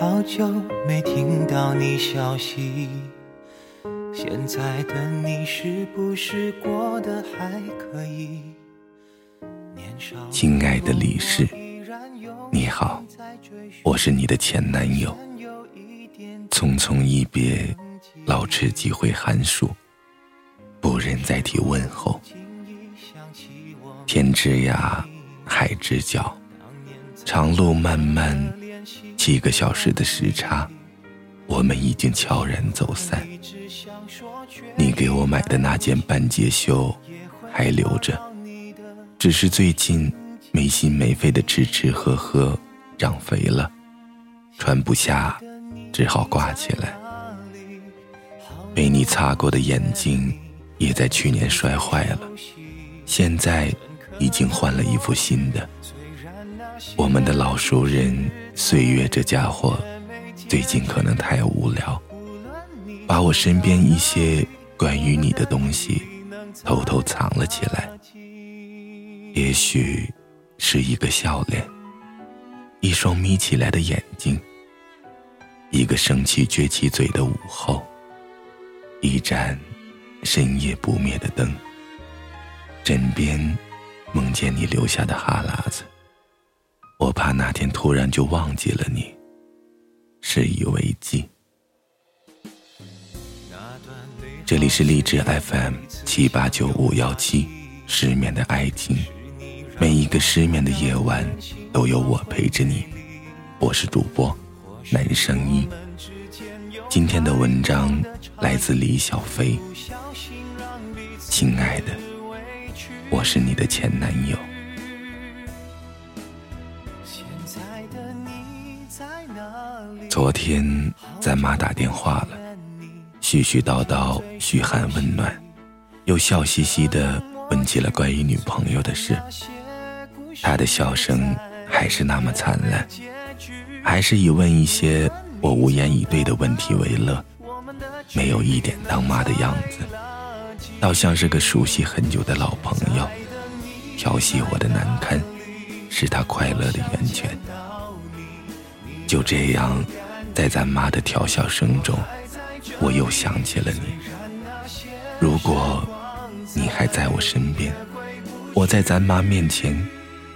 好久没听到你消息，现在的你是不是过得还可以？亲爱的李氏，你好，我是你的前男友。匆匆一别，老翅几回寒暑，不忍再提问候。天之涯，海之角，长路漫漫，七个小时的时差，我们已经悄然走散。你给我买的那件半截袖还留着，只是最近没心没肺的吃吃喝喝，长肥了，穿不下，只好挂起来。被你擦过的眼睛，也在去年摔坏了，现在。已经换了一副新的。我们的老熟人岁月这家伙，最近可能太无聊，把我身边一些关于你的东西偷偷藏了起来。也许是一个笑脸，一双眯起来的眼睛，一个生气撅起嘴的午后，一盏深夜不灭的灯，枕边。梦见你留下的哈喇子，我怕哪天突然就忘记了你，事以为继。这里是励志 FM 七八九五幺七，失眠的爱情，每一个失眠的夜晚都有我陪着你。我是主播男声音。今天的文章来自李小飞，亲爱的。我是你的前男友。昨天咱妈打电话了，絮絮叨叨、嘘寒问暖，又笑嘻嘻的问起了关于女朋友的事。她的笑声还是那么灿烂，还是以问一些我无言以对的问题为乐，没有一点当妈的样子。倒像是个熟悉很久的老朋友，调戏我的难堪，是他快乐的源泉。就这样，在咱妈的调笑声中，我又想起了你。如果你还在我身边，我在咱妈面前，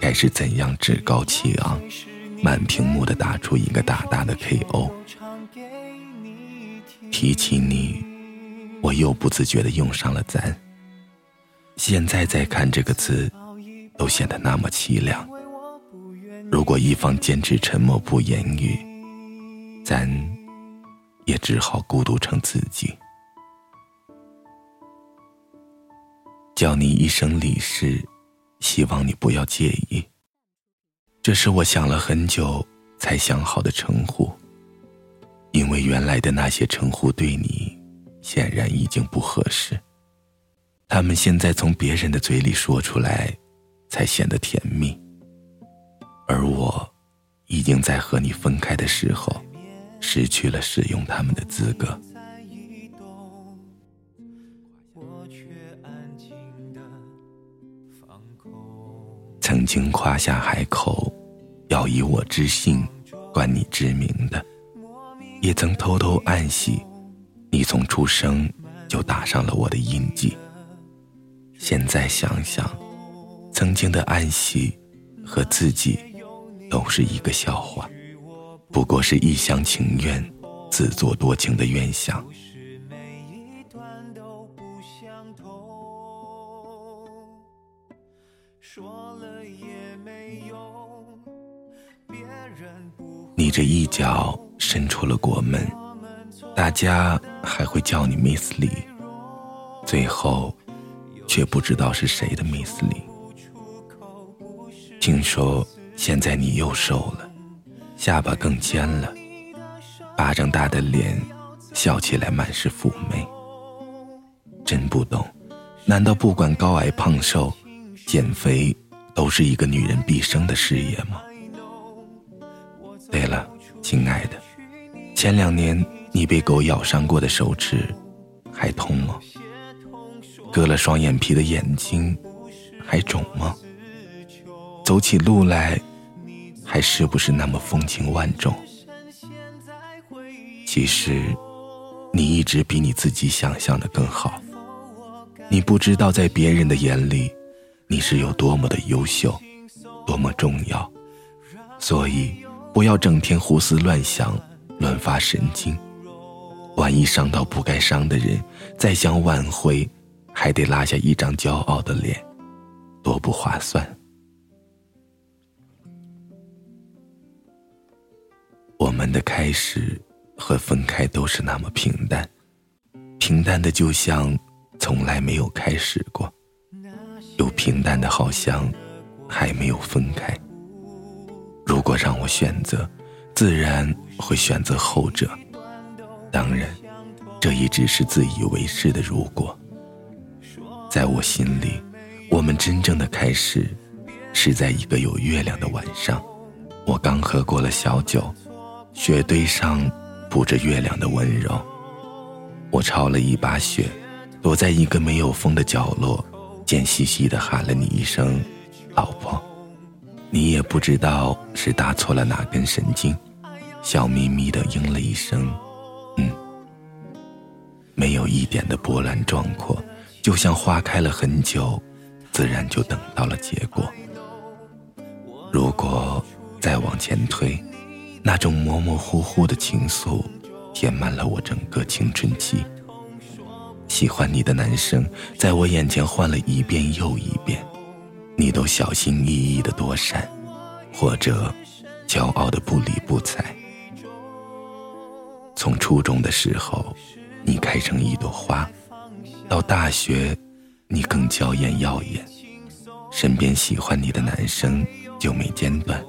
该是怎样趾高气昂，满屏幕的打出一个大大的 KO。提起你。我又不自觉的用上了“咱”。现在再看这个字，都显得那么凄凉。如果一方坚持沉默不言语，咱也只好孤独成自己。叫你一声李氏，希望你不要介意。这是我想了很久才想好的称呼，因为原来的那些称呼对你。显然已经不合适。他们现在从别人的嘴里说出来，才显得甜蜜。而我，已经在和你分开的时候，失去了使用他们的资格。曾经夸下海口，要以我之姓，冠你之名的，也曾偷偷暗喜。你从出生就打上了我的印记。现在想想，曾经的暗喜和自己都是一个笑话，不过是一厢情愿、自作多情的愿想。你这一脚伸出了国门。大家还会叫你 Miss 李，最后却不知道是谁的 Miss 李。听说现在你又瘦了，下巴更尖了，巴掌大的脸，笑起来满是妩媚。真不懂，难道不管高矮胖瘦，减肥都是一个女人毕生的事业吗？对了，亲爱的，前两年。你被狗咬伤过的手指还痛吗？割了双眼皮的眼睛还肿吗？走起路来还是不是那么风情万种？其实，你一直比你自己想象的更好。你不知道，在别人的眼里，你是有多么的优秀，多么重要。所以，不要整天胡思乱想，乱发神经。万一伤到不该伤的人，再想挽回，还得拉下一张骄傲的脸，多不划算。我们的开始和分开都是那么平淡，平淡的就像从来没有开始过，又平淡的好像还没有分开。如果让我选择，自然会选择后者。当然，这一直是自以为是的。如果，在我心里，我们真正的开始，是在一个有月亮的晚上。我刚喝过了小酒，雪堆上铺着月亮的温柔。我抄了一把雪，躲在一个没有风的角落，贱兮兮的喊了你一声“老婆”。你也不知道是打错了哪根神经，笑眯眯的应了一声。嗯，没有一点的波澜壮阔，就像花开了很久，自然就等到了结果。如果再往前推，那种模模糊糊的情愫，填满了我整个青春期。喜欢你的男生，在我眼前换了一遍又一遍，你都小心翼翼的躲闪，或者骄傲的不理不睬。从初中的时候，你开成一朵花；到大学，你更娇艳耀眼。身边喜欢你的男生就没间断。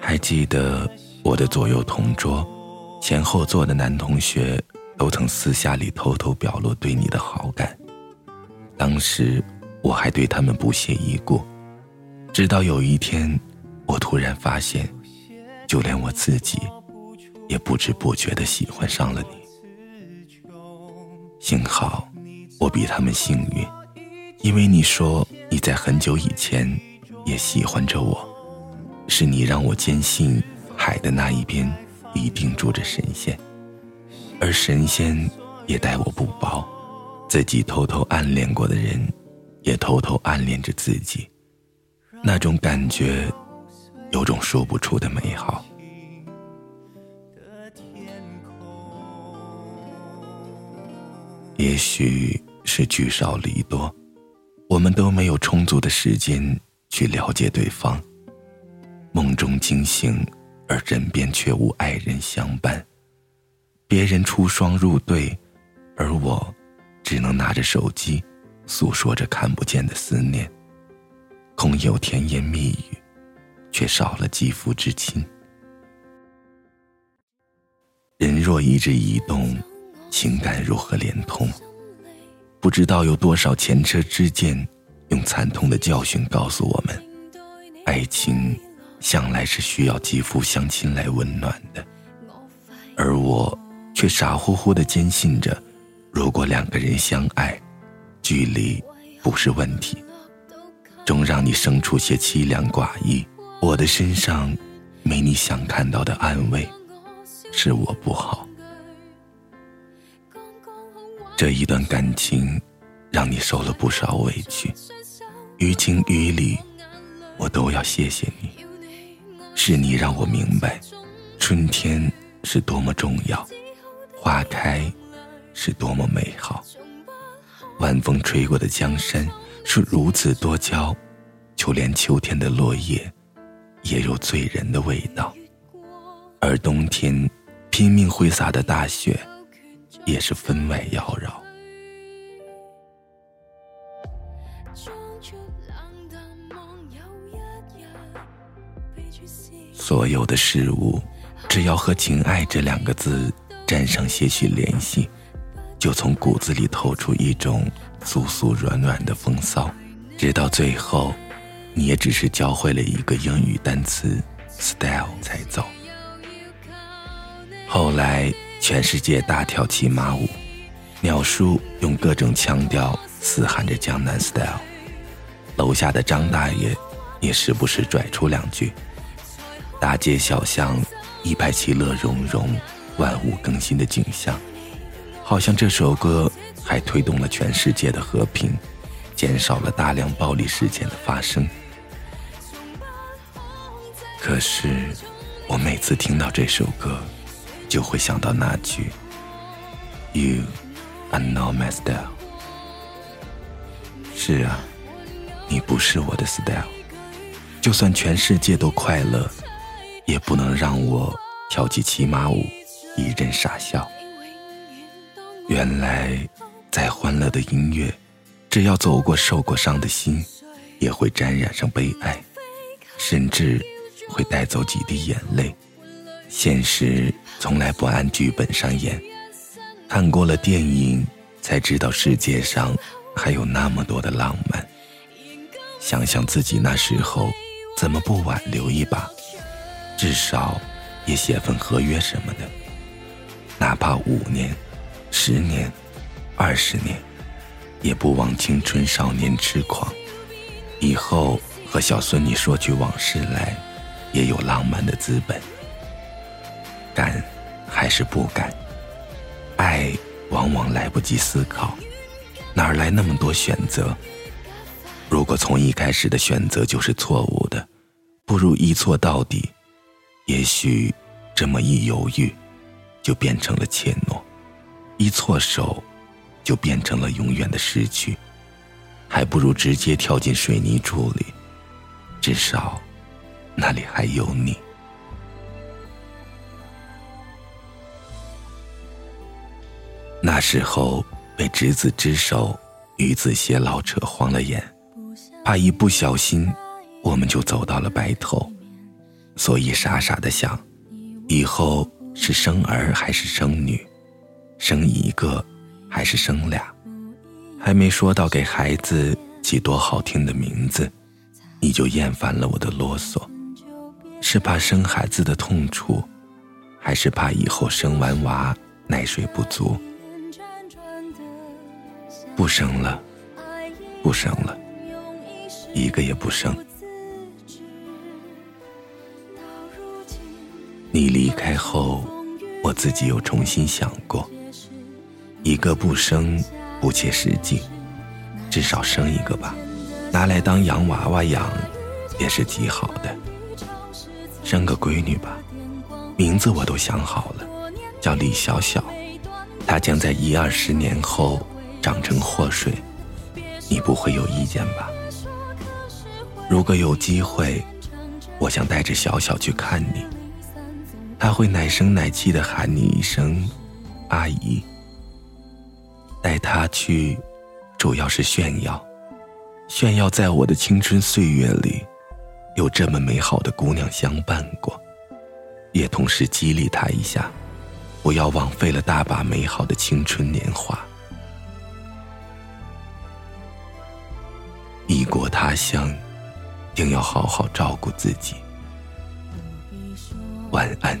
还记得我的左右同桌，前后座的男同学都曾私下里偷偷表露对你的好感。当时我还对他们不屑一顾，直到有一天，我突然发现，就连我自己。也不知不觉的喜欢上了你。幸好我比他们幸运，因为你说你在很久以前也喜欢着我，是你让我坚信海的那一边一定住着神仙，而神仙也待我不薄，自己偷偷暗恋过的人，也偷偷暗恋着自己，那种感觉，有种说不出的美好。也许是聚少离多，我们都没有充足的时间去了解对方。梦中惊醒，而枕边却无爱人相伴。别人出双入对，而我只能拿着手机，诉说着看不见的思念。空有甜言蜜语，却少了肌肤之亲。人若一直移动。情感如何连通？不知道有多少前车之鉴，用惨痛的教训告诉我们：爱情向来是需要肌肤相亲来温暖的。而我却傻乎乎的坚信着，如果两个人相爱，距离不是问题。终让你生出些凄凉寡意。我的身上没你想看到的安慰，是我不好。这一段感情，让你受了不少委屈，于情于理，我都要谢谢你。是你让我明白，春天是多么重要，花开是多么美好。晚风吹过的江山是如此多娇，就连秋天的落叶，也有醉人的味道。而冬天拼命挥洒的大雪。也是分外妖娆。所有的事物，只要和“情爱”这两个字沾上些许联系，就从骨子里透出一种酥酥软软的风骚，直到最后，你也只是教会了一个英语单词 “style” 才走。后来。全世界大跳骑马舞，鸟叔用各种腔调嘶喊着江南 style，楼下的张大爷也时不时拽出两句。大街小巷一派其乐融融，万物更新的景象，好像这首歌还推动了全世界的和平，减少了大量暴力事件的发生。可是，我每次听到这首歌，就会想到那句 “You are not my style”。是啊，你不是我的 style。就算全世界都快乐，也不能让我跳起骑马舞，一阵傻笑。原来，再欢乐的音乐，只要走过受过伤的心，也会沾染上悲哀，甚至。会带走几滴眼泪。现实从来不按剧本上演。看过了电影，才知道世界上还有那么多的浪漫。想想自己那时候，怎么不挽留一把？至少也写份合约什么的。哪怕五年、十年、二十年，也不枉青春少年痴狂。以后和小孙女说起往事来。也有浪漫的资本，敢还是不敢？爱往往来不及思考，哪来那么多选择？如果从一开始的选择就是错误的，不如一错到底。也许这么一犹豫，就变成了怯懦；一错手，就变成了永远的失去。还不如直接跳进水泥柱里，至少。那里还有你。那时候被执子之手，与子偕老扯慌了眼，怕一不小心我们就走到了白头，所以傻傻的想，以后是生儿还是生女，生一个还是生俩，还没说到给孩子起多好听的名字，你就厌烦了我的啰嗦。是怕生孩子的痛楚，还是怕以后生完娃奶水不足？不生了，不生了，一个也不生。开后，我自己又重新想过，一个不生不切实际，至少生一个吧，拿来当洋娃娃养，也是极好的。生个闺女吧，名字我都想好了，叫李小小。她将在一二十年后长成祸水，你不会有意见吧？如果有机会，我想带着小小去看你，他会奶声奶气的喊你一声“阿姨”。带他去，主要是炫耀，炫耀在我的青春岁月里。有这么美好的姑娘相伴过，也同时激励他一下，不要枉费了大把美好的青春年华。异国他乡，定要好好照顾自己。晚安，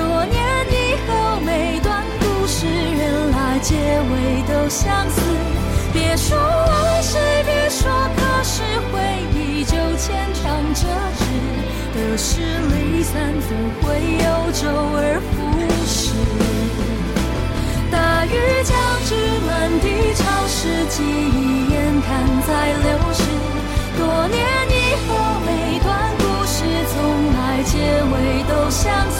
多年以后每段故事，原来结尾都相似。别说往事，别说可是，回忆就牵肠着纸，得失离散总会有周而复始。大雨将至，满地潮湿，记忆眼看在流逝。多年以后，每段故事从来结尾都相似。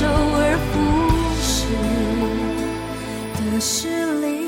周而复始的失灵